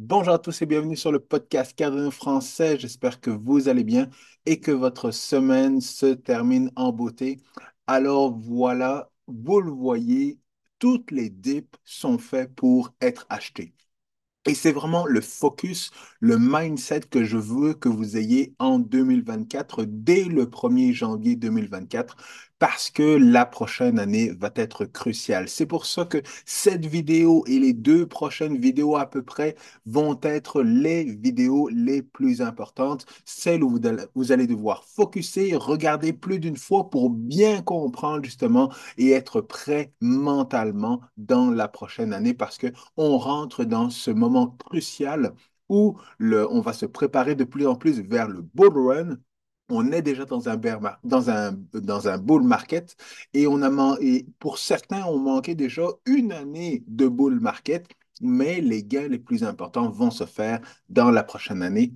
Bonjour à tous et bienvenue sur le podcast Cardano français. J'espère que vous allez bien et que votre semaine se termine en beauté. Alors voilà, vous le voyez, toutes les dips sont faites pour être achetées. Et c'est vraiment le focus, le mindset que je veux que vous ayez en 2024, dès le 1er janvier 2024, parce que la prochaine année va être cruciale. C'est pour ça que cette vidéo et les deux prochaines vidéos à peu près vont être les vidéos les plus importantes, celles où vous allez devoir focuser, regarder plus d'une fois pour bien comprendre justement et être prêt mentalement dans la prochaine année parce que on rentre dans ce moment crucial où on va se préparer de plus en plus vers le bull run on est déjà dans un, bull market et, on a et pour certains, on manquait déjà une année de bull market, mais les gains les plus importants vont se faire dans la prochaine année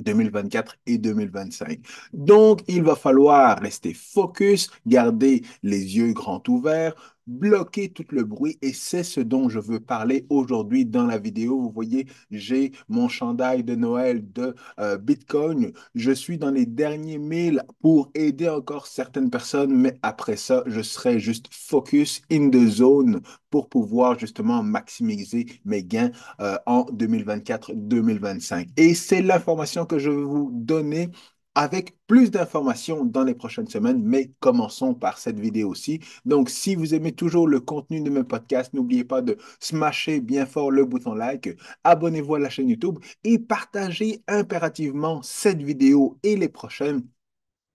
2024 et 2025. Donc, il va falloir rester focus, garder les yeux grands ouverts, bloquer tout le bruit et c'est ce dont je veux parler aujourd'hui dans la vidéo. Vous voyez, j'ai mon chandail de Noël de euh, Bitcoin. Je suis dans les derniers milles pour aider encore certaines personnes, mais après ça, je serai juste focus in the zone pour pouvoir justement maximiser mes gains euh, en 2024-2025. Et c'est l'information que je vais vous donner avec plus d'informations dans les prochaines semaines, mais commençons par cette vidéo aussi. Donc, si vous aimez toujours le contenu de mes podcasts, n'oubliez pas de smasher bien fort le bouton like, abonnez-vous à la chaîne YouTube et partagez impérativement cette vidéo et les prochaines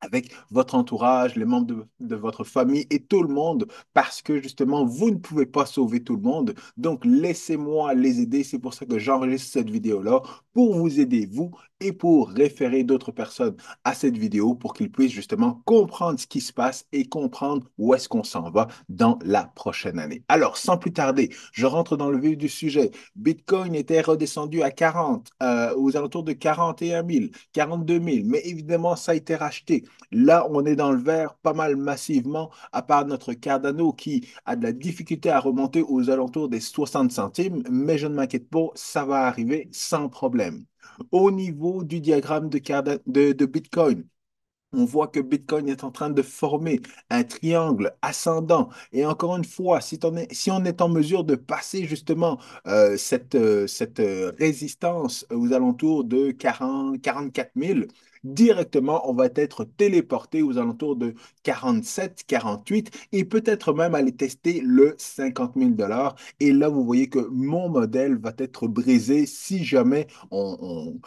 avec votre entourage, les membres de, votre famille et tout le monde, parce que justement, vous ne pouvez pas sauver tout le monde. Donc, laissez-moi les aider. C'est pour ça que j'enregistre cette vidéo-là, pour vous aider, vous, et pour référer d'autres personnes à cette vidéo, pour qu'ils puissent justement comprendre ce qui se passe et comprendre où est-ce qu'on s'en va dans la prochaine année. Alors, sans plus tarder, je rentre dans le vif du sujet. Bitcoin était redescendu à 40, euh, aux alentours de 41 000, 42 000, mais évidemment, ça a été racheté. Là, on est dans le vert pas mal massivement, à part notre Cardano qui a de la difficulté à remonter aux alentours des 60 centimes, mais je ne m'inquiète pas, ça va arriver sans problème. Au niveau du diagramme de, Bitcoin, on voit que Bitcoin est en train de former un triangle ascendant. Et encore une fois, si on est, si on est en mesure de passer justement euh, cette, euh, euh, résistance aux alentours de 40, 44 000, directement, on va être téléporté aux alentours de 47, 48 et peut-être même aller tester le 50 000 dollars. Et là, vous voyez que mon modèle va être brisé si jamais on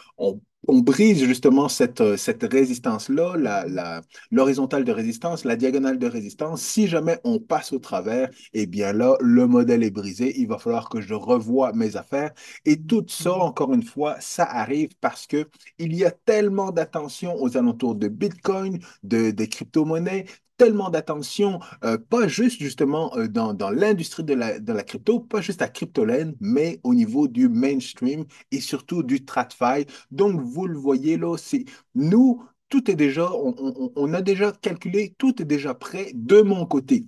brise justement cette, euh, cette résistance-là, la, l'horizontale de résistance, la diagonale de résistance. Si jamais on passe au travers, eh bien là, le modèle est brisé. Il va falloir que je revoie mes affaires. Et tout ça, encore une fois, ça arrive parce que il y a tellement d'attention aux alentours de Bitcoin, de, des crypto-monnaies, tellement d'attention, euh, pas juste justement euh, dans, dans l'industrie de la, de la crypto, pas juste à Cryptolen, mais au niveau du mainstream et surtout du TradFi. Donc, vous le voyez là, c'est nous, tout est déjà, on a déjà calculé, tout est déjà prêt de mon côté.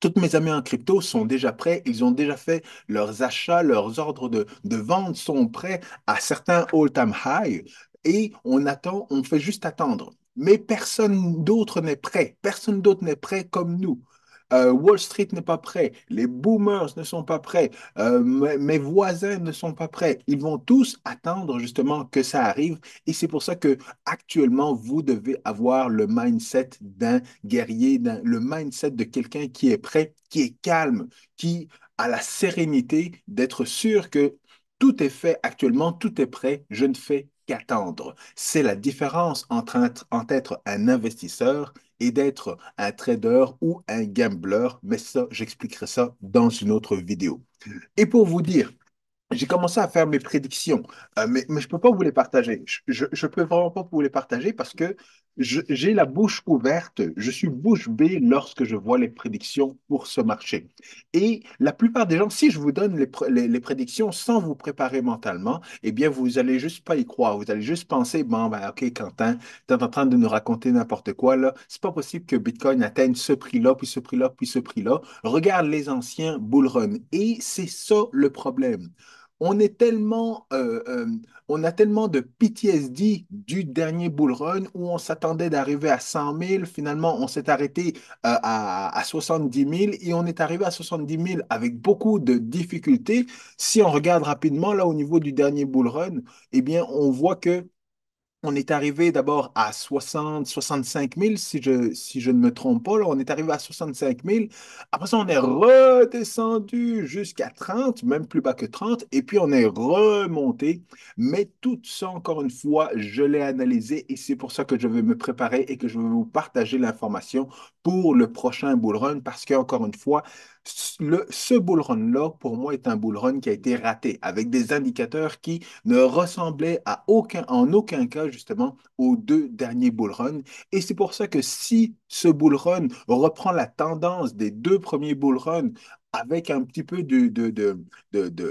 Toutes mes amis en crypto sont déjà prêts, ils ont déjà fait leurs achats, leurs ordres de, de vente sont prêts à certains all-time high et on attend, on fait juste attendre mais personne d'autre n'est prêt. Personne d'autre n'est prêt comme nous. Euh, Wall Street n'est pas prêt, les boomers ne sont pas prêts, euh, mes, voisins ne sont pas prêts. Ils vont tous attendre justement que ça arrive et c'est pour ça que actuellement vous devez avoir le mindset d'un guerrier, le mindset de quelqu'un qui est prêt, qui est calme, qui a la sérénité d'être sûr que tout est fait actuellement, tout est prêt, je ne fais attendre. C'est la différence entre, entre être un investisseur et d'être un trader ou un gambler, mais ça, j'expliquerai ça dans une autre vidéo. Et pour vous dire j'ai commencé à faire mes prédictions, euh, mais, mais je ne peux pas vous les partager. Je ne peux vraiment pas vous les partager parce que j'ai la bouche ouverte, je suis bouche bée lorsque je vois les prédictions pour ce marché. Et la plupart des gens, si je vous donne les, les, prédictions sans vous préparer mentalement, eh bien, vous n'allez juste pas y croire. Vous allez juste penser, bon, ben, OK, Quentin, tu es en train de nous raconter n'importe quoi, là. C'est pas possible que Bitcoin atteigne ce prix-là, puis ce prix-là, puis ce prix-là. Regarde les anciens bull run. Et c'est ça le problème on est tellement, euh, euh, on a tellement de PTSD du dernier bull run où on s'attendait d'arriver à 100 000. Finalement, on s'est arrêté euh, à, à 70 000 et on est arrivé à 70 000 avec beaucoup de difficultés. Si on regarde rapidement là au niveau du dernier bull run, eh bien, on voit que on est arrivé d'abord à 60, 65 000, si je, si je ne me trompe pas. on est arrivé à 65 000. Après ça, on est redescendu jusqu'à 30, même plus bas que 30, et puis on est remonté. Mais tout ça, encore une fois, je l'ai analysé et c'est pour ça que je vais me préparer et que je vais vous partager l'information pour le prochain bull run parce qu'encore une fois, le, ce bull run-là, pour moi, est un bull run qui a été raté avec des indicateurs qui ne ressemblaient à aucun, en aucun cas, justement, aux deux derniers bull runs. Et c'est pour ça que si ce bull run reprend la tendance des deux premiers bull runs avec un petit peu de, de, de,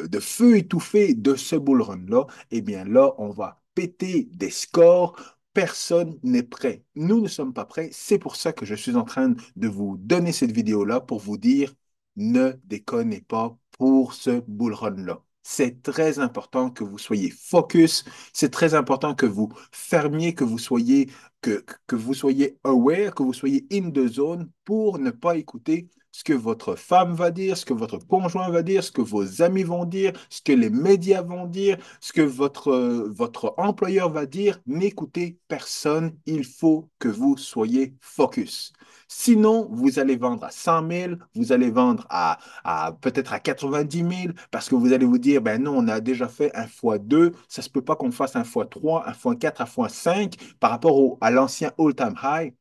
de, feu étouffé de ce bull run-là, eh bien là, on va péter des scores. Personne n'est prêt. Nous ne sommes pas prêts. C'est pour ça que je suis en train de vous donner cette vidéo-là pour vous dire ne déconnez pas pour ce bull run-là. C'est très important que vous soyez focus, c'est très important que vous fermiez, que vous soyez, que, que vous soyez aware, que vous soyez in the zone pour ne pas écouter ce que votre femme va dire, ce que votre conjoint va dire, ce que vos amis vont dire, ce que les médias vont dire, ce que votre, euh, votre employeur va dire. N'écoutez personne, il faut que vous soyez focus. Sinon, vous allez vendre à 100 000, vous allez vendre à, à peut-être à 90 000 parce que vous allez vous dire, ben non, on a déjà fait un fois 2, ça se peut pas qu'on fasse un fois 3, un fois 4, un fois 5 par rapport au- à l'ancien all-time high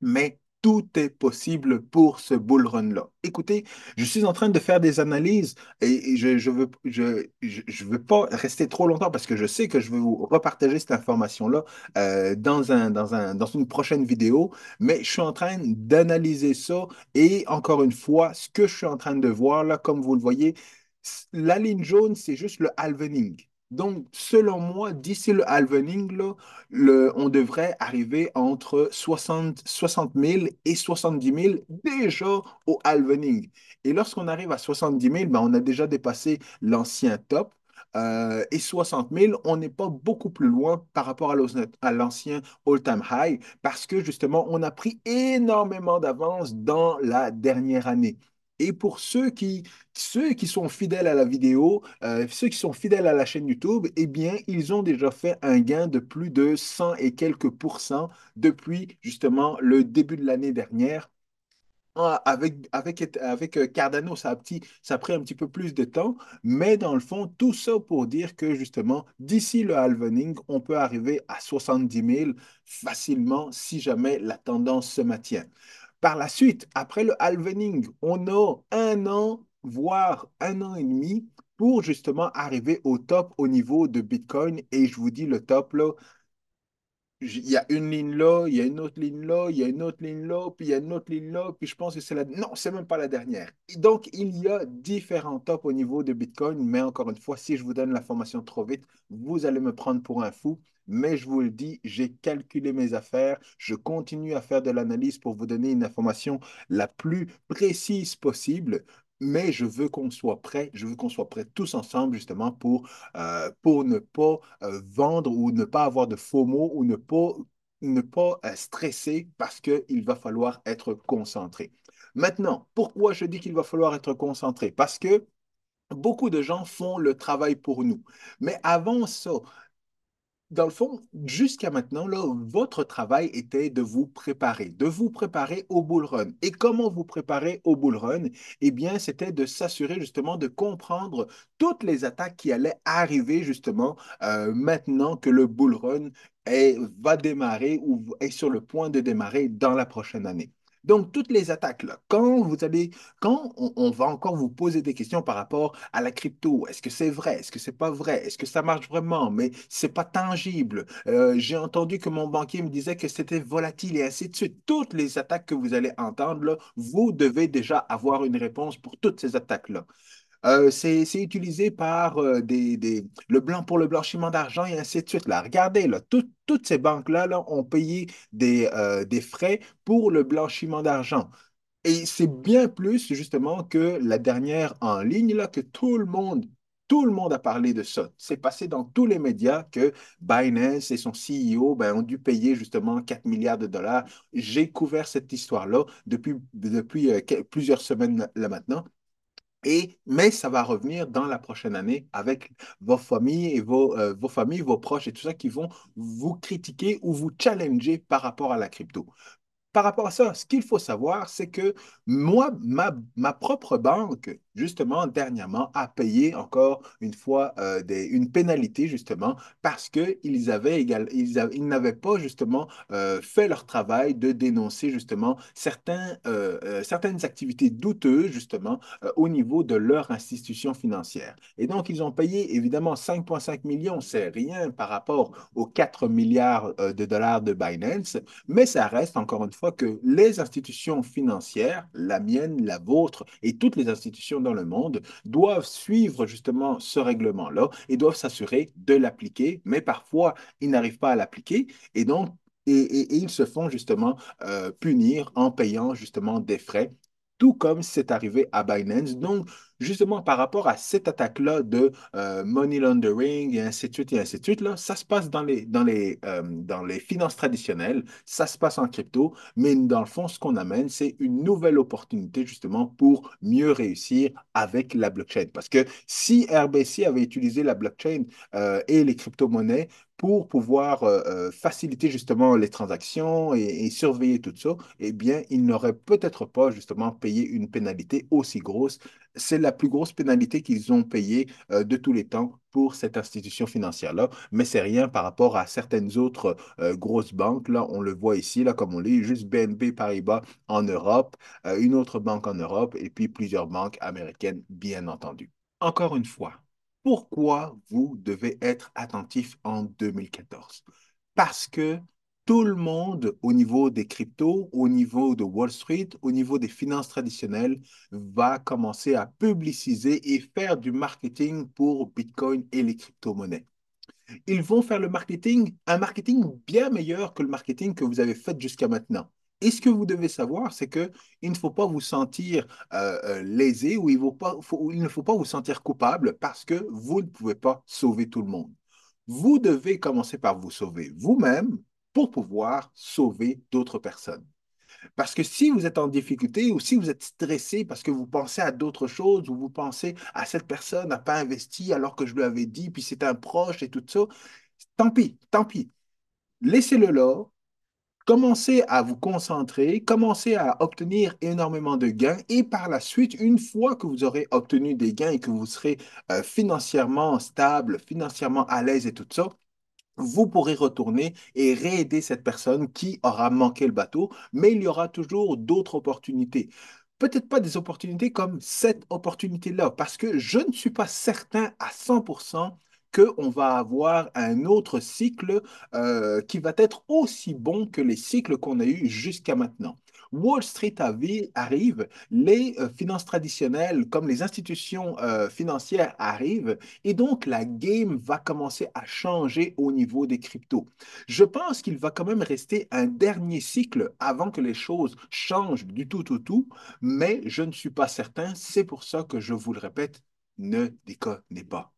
mais tout est possible pour ce bull run-là. Écoutez, je suis en train de faire des analyses et je, je veux, je, je, veux pas rester trop longtemps parce que je sais que je vais vous repartager cette information-là euh, dans un, dans un, dans une prochaine vidéo, mais je suis en train d'analyser ça et encore une fois, ce que je suis en train de voir là, comme vous le voyez, la ligne jaune, c'est juste le halvening. Donc, selon moi, d'ici le halvening, le- on devrait arriver entre 60, 60 000 et 70 000 déjà au halvening. Et lorsqu'on arrive à 70 000, ben, on a déjà dépassé l'ancien top. Euh, et 60 000, on n'est pas beaucoup plus loin par rapport à l'ancien all-time high parce que justement, on a pris énormément d'avance dans la dernière année. Et pour ceux qui, ceux qui sont fidèles à la vidéo, euh, ceux qui sont fidèles à la chaîne YouTube, eh bien, ils ont déjà fait un gain de plus de 100 et quelques pourcents depuis justement le début de l'année dernière. Ah, Avec, avec, avec euh, Cardano, ça a, ça a pris un petit peu plus de temps, mais dans le fond, tout ça pour dire que justement, d'ici le halvening, on peut arriver à 70 000 facilement si jamais la tendance se maintient. Par la suite, après le halvening, on a un an, voire un an et demi pour justement arriver au top au niveau de Bitcoin. Et je vous dis, le top, là, Il y a une ligne là, il y a une autre ligne là, il y a une autre ligne là, puis il y a une autre ligne là, puis je pense que c'est la... Non, c'est même pas la dernière. Donc, il y a différents tops au niveau de Bitcoin, mais encore une fois, si je vous donne l'information trop vite, vous allez me prendre pour un fou. Mais je vous le dis, j'ai calculé mes affaires, je continue à faire de l'analyse pour vous donner une information la plus précise possible. Mais je veux qu'on soit prêts, je veux qu'on soit prêts tous ensemble justement pour, euh, pour ne pas euh, vendre ou ne pas avoir de faux mots ou ne pas, ne pas euh, stresser parce qu'il va falloir être concentré. Maintenant, pourquoi je dis qu'il va falloir être concentré? Parce que beaucoup de gens font le travail pour nous. Mais avant ça, dans le fond, jusqu'à maintenant, votre travail était de vous préparer, de vous préparer au bull run. Et comment vous préparer au bull run? Eh bien, c'était de s'assurer justement de comprendre toutes les attaques qui allaient arriver justement euh, maintenant que le bull run va démarrer ou est sur le point de démarrer dans la prochaine année. Donc, toutes les attaques, quand vous allez, quand on, va encore vous poser des questions par rapport à la crypto, est-ce que c'est vrai, est-ce que c'est pas vrai, est-ce que ça marche vraiment, mais c'est pas tangible. Euh, j'ai entendu que mon banquier me disait que c'était volatile et ainsi de suite. Toutes les attaques que vous allez entendre, vous devez déjà avoir une réponse pour toutes ces attaques-là. Euh, c'est, utilisé par euh, pour le blanchiment d'argent et ainsi de suite. Regardez, toutes ces banques-là là, ont payé des, euh, des frais pour le blanchiment d'argent. Et c'est bien plus justement que la dernière en ligne là, que tout le monde Tout le monde a parlé de ça. C'est passé dans tous les médias que Binance et son CEO ben, ont dû payer justement 4 milliards de dollars. J'ai couvert cette histoire-là depuis, depuis plusieurs semaines là maintenant. Et, mais ça va revenir dans la prochaine année avec vos familles euh, vos familles, vos proches et tout ça qui vont vous critiquer ou vous challenger par rapport à la crypto. Par rapport à ça, ce qu'il faut savoir, c'est que moi, ma, propre banque, justement, dernièrement, a payé encore une fois euh, une pénalité, justement, parce qu'ils avaient ils, ils n'avaient pas, justement, euh, fait leur travail de dénoncer, justement, certains, euh, certaines activités douteuses, justement, au niveau de leur institution financière. Et donc, ils ont payé, évidemment, 5,5 millions, c'est rien par rapport aux 4 milliards de dollars de Binance, mais ça reste, encore une fois, que les institutions financières, la mienne, la vôtre et toutes les institutions dans le monde, doivent suivre justement ce règlement-là et doivent s'assurer de l'appliquer, mais parfois, ils n'arrivent pas à l'appliquer et donc et, ils se font justement euh, punir en payant justement des frais tout comme c'est arrivé à Binance. Donc, justement, par rapport à cette attaque-là de euh, money laundering et ainsi de suite et ainsi de suite, là, ça se passe dans les, dans les, euh, dans les finances traditionnelles, ça se passe en crypto, mais dans le fond, ce qu'on amène, c'est une nouvelle opportunité justement pour mieux réussir avec la blockchain. Parce que si RBC avait utilisé la blockchain euh, et les crypto-monnaies pour pouvoir faciliter justement les transactions et, surveiller tout ça, eh bien, ils n'auraient peut-être pas justement payé une pénalité aussi grosse. C'est la plus grosse pénalité qu'ils ont payée euh, de tous les temps pour cette institution financière-là, mais c'est rien par rapport à certaines autres grosses banques. Là, on le voit ici, là, comme on lit, juste BNP Paribas en Europe, une autre banque en Europe et puis plusieurs banques américaines, bien entendu. Encore une fois, pourquoi vous devez être attentif en 2014? Parce que tout le monde au niveau des cryptos, au niveau de Wall Street, au niveau des finances traditionnelles, va commencer à publiciser et faire du marketing pour Bitcoin et les crypto-monnaies. Ils vont faire le marketing, un marketing bien meilleur que le marketing que vous avez fait jusqu'à maintenant. Et ce que vous devez savoir, c'est qu'il ne faut pas vous sentir euh, euh, lésé ou il, il ne faut pas vous sentir coupable parce que vous ne pouvez pas sauver tout le monde. Vous devez commencer par vous sauver vous-même pour pouvoir sauver d'autres personnes. Parce que si vous êtes en difficulté ou si vous êtes stressé parce que vous pensez à d'autres choses ou vous pensez à cette personne n'a pas investi alors que je lui avais dit, puis c'est un proche et tout ça, tant pis, tant pis. Laissez-le là, Commencez à vous concentrer, commencez à obtenir énormément de gains et par la suite, une fois que vous aurez obtenu des gains et que vous serez euh, financièrement stable, financièrement à l'aise et tout ça, vous pourrez retourner et réaider cette personne qui aura manqué le bateau, mais il y aura toujours d'autres opportunités. Peut-être pas des opportunités comme cette opportunité-là, parce que je ne suis pas certain à 100% qu'on va avoir un autre cycle euh, qui va être aussi bon que les cycles qu'on a eus jusqu'à maintenant. Wall Street arrive, les euh, finances traditionnelles comme les institutions euh, financières arrivent et donc la game va commencer à changer au niveau des cryptos. Je pense qu'il va quand même rester un dernier cycle avant que les choses changent du tout au tout, mais je ne suis pas certain. C'est pour ça que je vous le répète, ne déconnez pas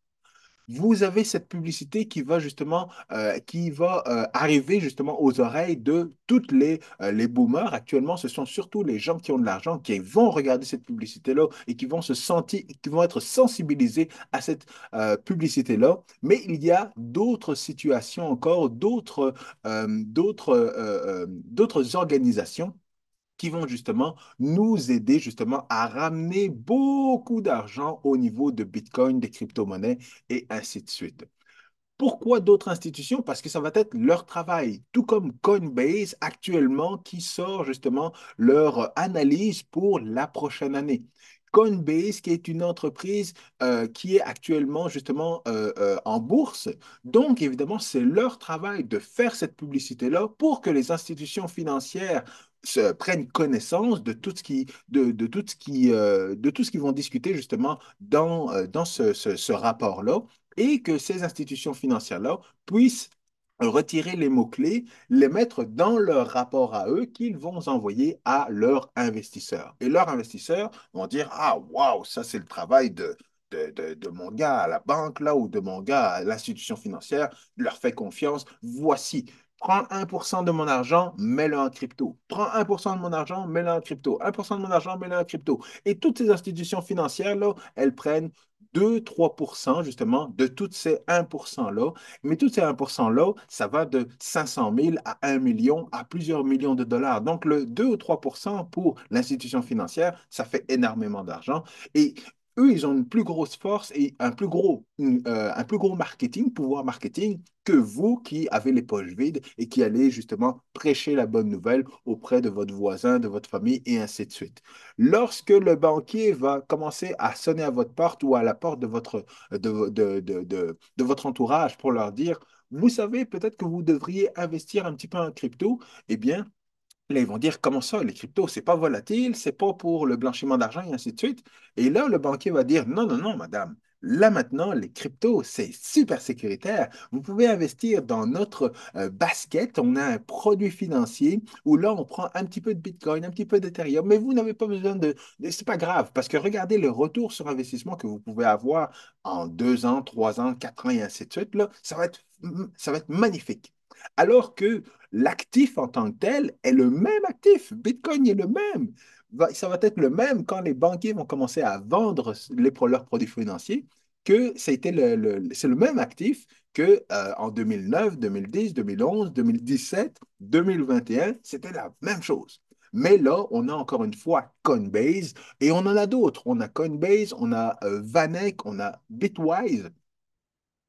vous avez cette publicité qui va justement, euh, qui va euh, arriver justement aux oreilles de toutes les, euh, les boomers. Actuellement, ce sont surtout les gens qui ont de l'argent qui vont regarder cette publicité-là et qui vont se sentir, qui vont être sensibilisés à cette publicité-là. Mais il y a d'autres situations encore, d'autres, d'autres, d'autres organisations qui vont justement nous aider justement à ramener beaucoup d'argent au niveau de Bitcoin, des crypto-monnaies et ainsi de suite. Pourquoi d'autres institutions? Parce que ça va être leur travail, tout comme Coinbase actuellement qui sort justement leur analyse pour la prochaine année. Coinbase, qui est une entreprise euh, qui est actuellement justement euh, euh, en bourse. Donc, évidemment, c'est leur travail de faire cette publicité-là pour que les institutions financières se prennent connaissance de tout ce qui, de, tout ce qui, euh, de tout ce qu'ils vont discuter justement dans, euh, ce, ce, rapport-là et que ces institutions financières-là puissent retirer les mots-clés, les mettre dans leur rapport à eux qu'ils vont envoyer à leurs investisseurs. Et leurs investisseurs vont dire, ah, waouh, ça c'est le travail de, mon gars à la banque là, ou de mon gars à l'institution financière, leur fais confiance. Voici, prends 1% de mon argent, mets-le en crypto. Prends 1% de mon argent, mets-le en crypto. 1% de mon argent, mets-le en crypto. Et toutes ces institutions financières là, elles prennent 2-3% justement de tous ces 1%-là. Mais tous ces 1%-là, ça va de 500 000 à 1 million, à plusieurs millions de dollars. Donc, le 2 ou 3% pour l'institution financière, ça fait énormément d'argent. Et eux, ils ont une plus grosse force et un plus gros, euh, un plus gros marketing, pouvoir marketing, que vous qui avez les poches vides et qui allez justement prêcher la bonne nouvelle auprès de votre voisin, de votre famille et ainsi de suite. Lorsque le banquier va commencer à sonner à votre porte ou à la porte de votre, de, de, de, de votre entourage pour leur dire, vous savez, peut-être que vous devriez investir un petit peu en crypto, eh bien, Là, ils vont dire, comment ça, les cryptos, c'est pas volatile, c'est pas pour le blanchiment d'argent et ainsi de suite. Et là, le banquier va dire, non, non, non, madame. Là maintenant, les cryptos, c'est super sécuritaire. Vous pouvez investir dans notre euh, basket. On a un produit financier où là, on prend un petit peu de Bitcoin, un petit peu d'Ethereum, mais vous n'avez pas besoin de... C'est pas grave parce que regardez le retour sur investissement que vous pouvez avoir en deux ans, trois ans, quatre ans et ainsi de suite. Là, ça va être, ça va être magnifique. Alors que l'actif en tant que tel est le même actif. Bitcoin est le même. Ça va être le même quand les banquiers vont commencer à vendre les, leurs produits financiers, que c'était le, c'est le même actif que euh, en 2009, 2010, 2011, 2017, 2021, c'était la même chose. Mais là, on a encore une fois Coinbase et on en a d'autres. On a Coinbase, on a euh, Vanek, on a Bitwise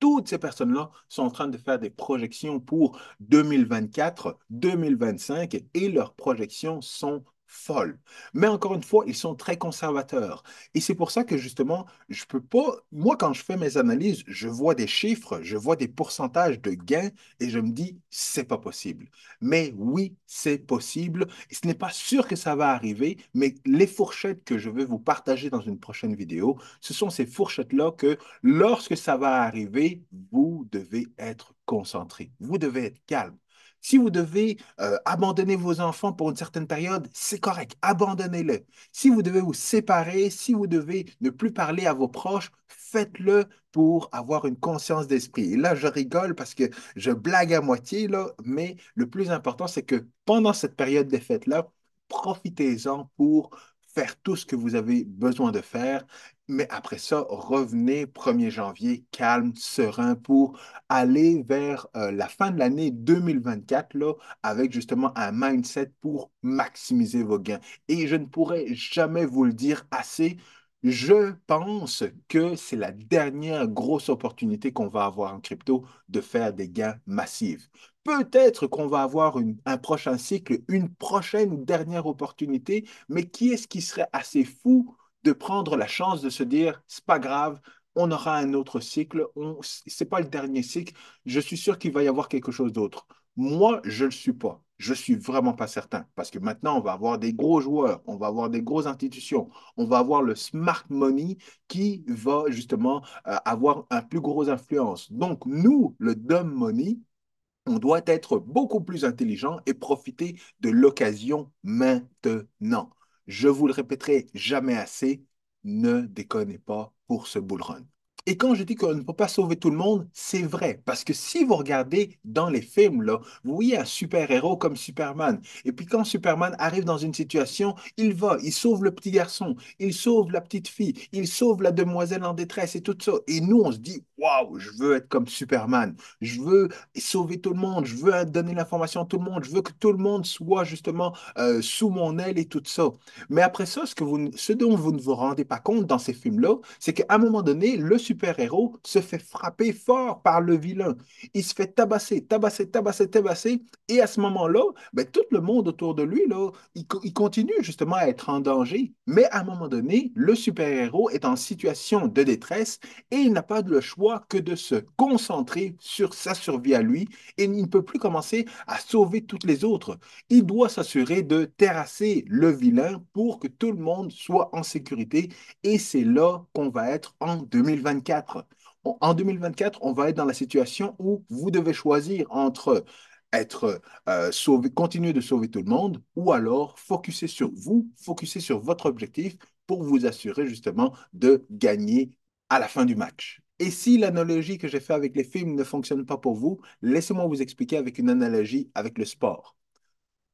toutes ces personnes-là sont en train de faire des projections pour 2024, 2025 et leurs projections sont folles. Mais encore une fois, ils sont très conservateurs. Et c'est pour ça que justement, je peux pas, moi quand je fais mes analyses, je vois des chiffres, je vois des pourcentages de gains et je me dis, c'est pas possible. Mais oui, c'est possible. Ce n'est pas sûr que ça va arriver, mais les fourchettes que je vais vous partager dans une prochaine vidéo, ce sont ces fourchettes-là que lorsque ça va arriver, vous devez être concentré. Vous devez être calme. Si vous devez euh, abandonner vos enfants pour une certaine période, c'est correct, abandonnez-le. Si vous devez vous séparer, si vous devez ne plus parler à vos proches, faites-le pour avoir une conscience d'esprit. Et là, je rigole parce que je blague à moitié, mais le plus important, c'est que pendant cette période des fêtes-là, profitez-en pour faire tout ce que vous avez besoin de faire. Mais après ça, revenez 1er janvier, calme, serein, pour aller vers euh, la fin de l'année 2024, là, avec justement un mindset pour maximiser vos gains. Et je ne pourrais jamais vous le dire assez. Je pense que c'est la dernière grosse opportunité qu'on va avoir en crypto de faire des gains massifs. Peut-être qu'on va avoir un prochain cycle, une prochaine dernière opportunité, mais qui est-ce qui serait assez fou de prendre la chance de se dire, c'est pas grave, on aura un autre cycle, c'est pas le dernier cycle, je suis sûr qu'il va y avoir quelque chose d'autre. Moi, je ne le suis pas. Je suis vraiment pas certain parce que maintenant, on va avoir des gros joueurs, on va avoir des grosses institutions, on va avoir le smart money qui va justement euh, avoir un plus gros influence. Donc, nous, le dumb money, on doit être beaucoup plus intelligent et profiter de l'occasion maintenant. Je vous le répéterai jamais assez, ne déconnez pas pour ce bull run. Et quand je dis qu'on ne peut pas sauver tout le monde, c'est vrai. Parce que si vous regardez dans les films, vous voyez un super-héros comme Superman. Et puis quand Superman arrive dans une situation, il va, il sauve le petit garçon, il sauve la petite fille, il sauve la demoiselle en détresse et tout ça. Et nous, on se dit, waouh, je veux être comme Superman. Je veux sauver tout le monde. Je veux donner l'information à tout le monde. Je veux que tout le monde soit justement euh, sous mon aile et tout ça. Mais après ça, ce, que vous, ce dont vous ne vous rendez pas compte dans ces films-là, c'est qu'à un moment donné, le super-héros se fait frapper fort par le vilain. Il se fait tabasser, tabasser, tabasser, tabasser. Et à ce moment-là, ben, tout le monde autour de lui, il continue justement à être en danger. Mais à un moment donné, le super-héros est en situation de détresse et il n'a pas le choix que de se concentrer sur sa survie à lui et il ne peut plus commencer à sauver toutes les autres. Il doit s'assurer de terrasser le vilain pour que tout le monde soit en sécurité et c'est là qu'on va être en 2024. En 2024, on va être dans la situation où vous devez choisir entre être euh, continuer de sauver tout le monde, ou alors focuser sur vous, focuser sur votre objectif pour vous assurer justement de gagner à la fin du match. Et si l'analogie que j'ai faite avec les films ne fonctionne pas pour vous, laissez-moi vous expliquer avec une analogie avec le sport.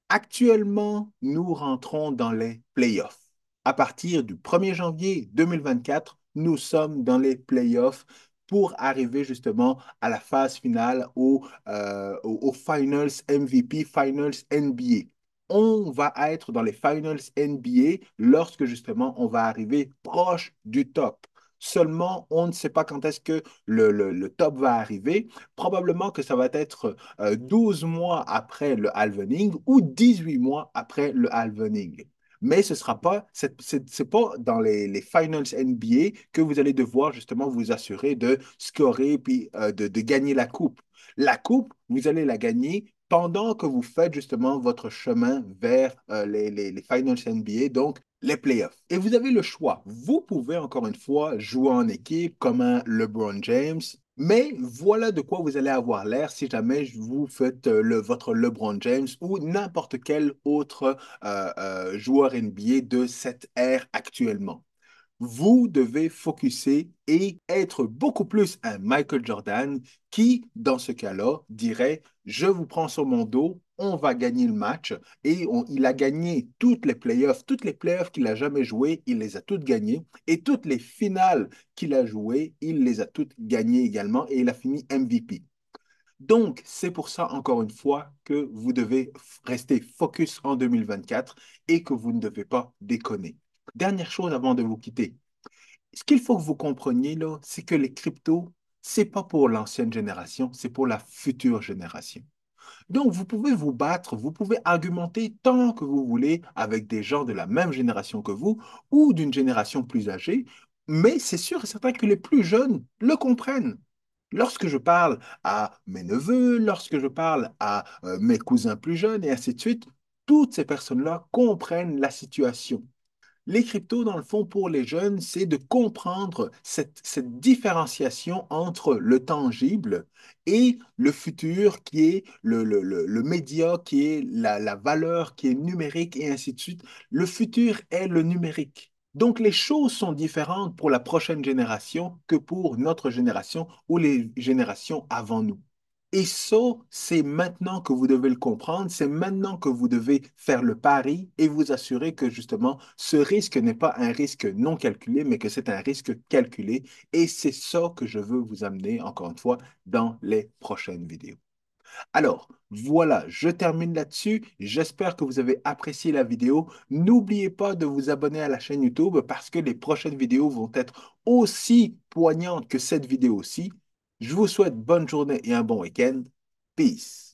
Actuellement, nous rentrons dans les playoffs. À partir du 1er janvier 2024, nous sommes dans les playoffs pour arriver justement à la phase finale au, euh, au, Finals MVP, Finals NBA. On va être dans les Finals NBA lorsque justement on va arriver proche du top. Seulement, on ne sait pas quand est-ce que le, top va arriver. Probablement que ça va être 12 euh, mois après le halvening ou 18 mois après le halvening. Mais ce sera pas, c'est pas dans les, les, finals NBA que vous allez devoir justement vous assurer de scorer puis euh, de, gagner la coupe. La coupe, vous allez la gagner pendant que vous faites justement votre chemin vers euh, les, les, les, finals NBA. Donc, les playoffs. Et vous avez le choix. Vous pouvez encore une fois jouer en équipe comme un LeBron James, mais voilà de quoi vous allez avoir l'air si jamais vous faites euh, le, votre LeBron James ou n'importe quel autre euh, euh, joueur NBA de cette ère actuellement. Vous devez focuser et être beaucoup plus un Michael Jordan qui, dans ce cas-là, dirait, je vous prends sur mon dos, on va gagner le match. Et il a gagné toutes les playoffs, toutes les playoffs qu'il a jamais jouées, il les a toutes gagnées. Et toutes les finales qu'il a jouées, il les a toutes gagnées également. Et il a fini MVP. Donc, c'est pour ça, encore une fois, que vous devez rester focus en 2024 et que vous ne devez pas déconner. Dernière chose avant de vous quitter. Ce qu'il faut que vous compreniez, c'est que les cryptos, c'est pas pour l'ancienne génération, c'est pour la future génération. Donc, vous pouvez vous battre, vous pouvez argumenter tant que vous voulez avec des gens de la même génération que vous ou d'une génération plus âgée, mais c'est sûr et certain que les plus jeunes le comprennent. Lorsque je parle à mes neveux, lorsque je parle à euh, mes cousins plus jeunes et ainsi de suite, toutes ces personnes-là comprennent la situation. Les cryptos, dans le fond, pour les jeunes, c'est de comprendre cette, différenciation entre le tangible et le futur qui est le, média, qui est la, la valeur, qui est numérique et ainsi de suite. Le futur est le numérique. Donc les choses sont différentes pour la prochaine génération que pour notre génération ou les générations avant nous. Et ça, c'est maintenant que vous devez le comprendre, c'est maintenant que vous devez faire le pari et vous assurer que justement, ce risque n'est pas un risque non calculé, mais que c'est un risque calculé. Et c'est ça que je veux vous amener, encore une fois, dans les prochaines vidéos. Alors, voilà, je termine là-dessus. J'espère que vous avez apprécié la vidéo. N'oubliez pas de vous abonner à la chaîne YouTube parce que les prochaines vidéos vont être aussi poignantes que cette vidéo-ci. Je vous souhaite bonne journée et un bon week-end. Peace.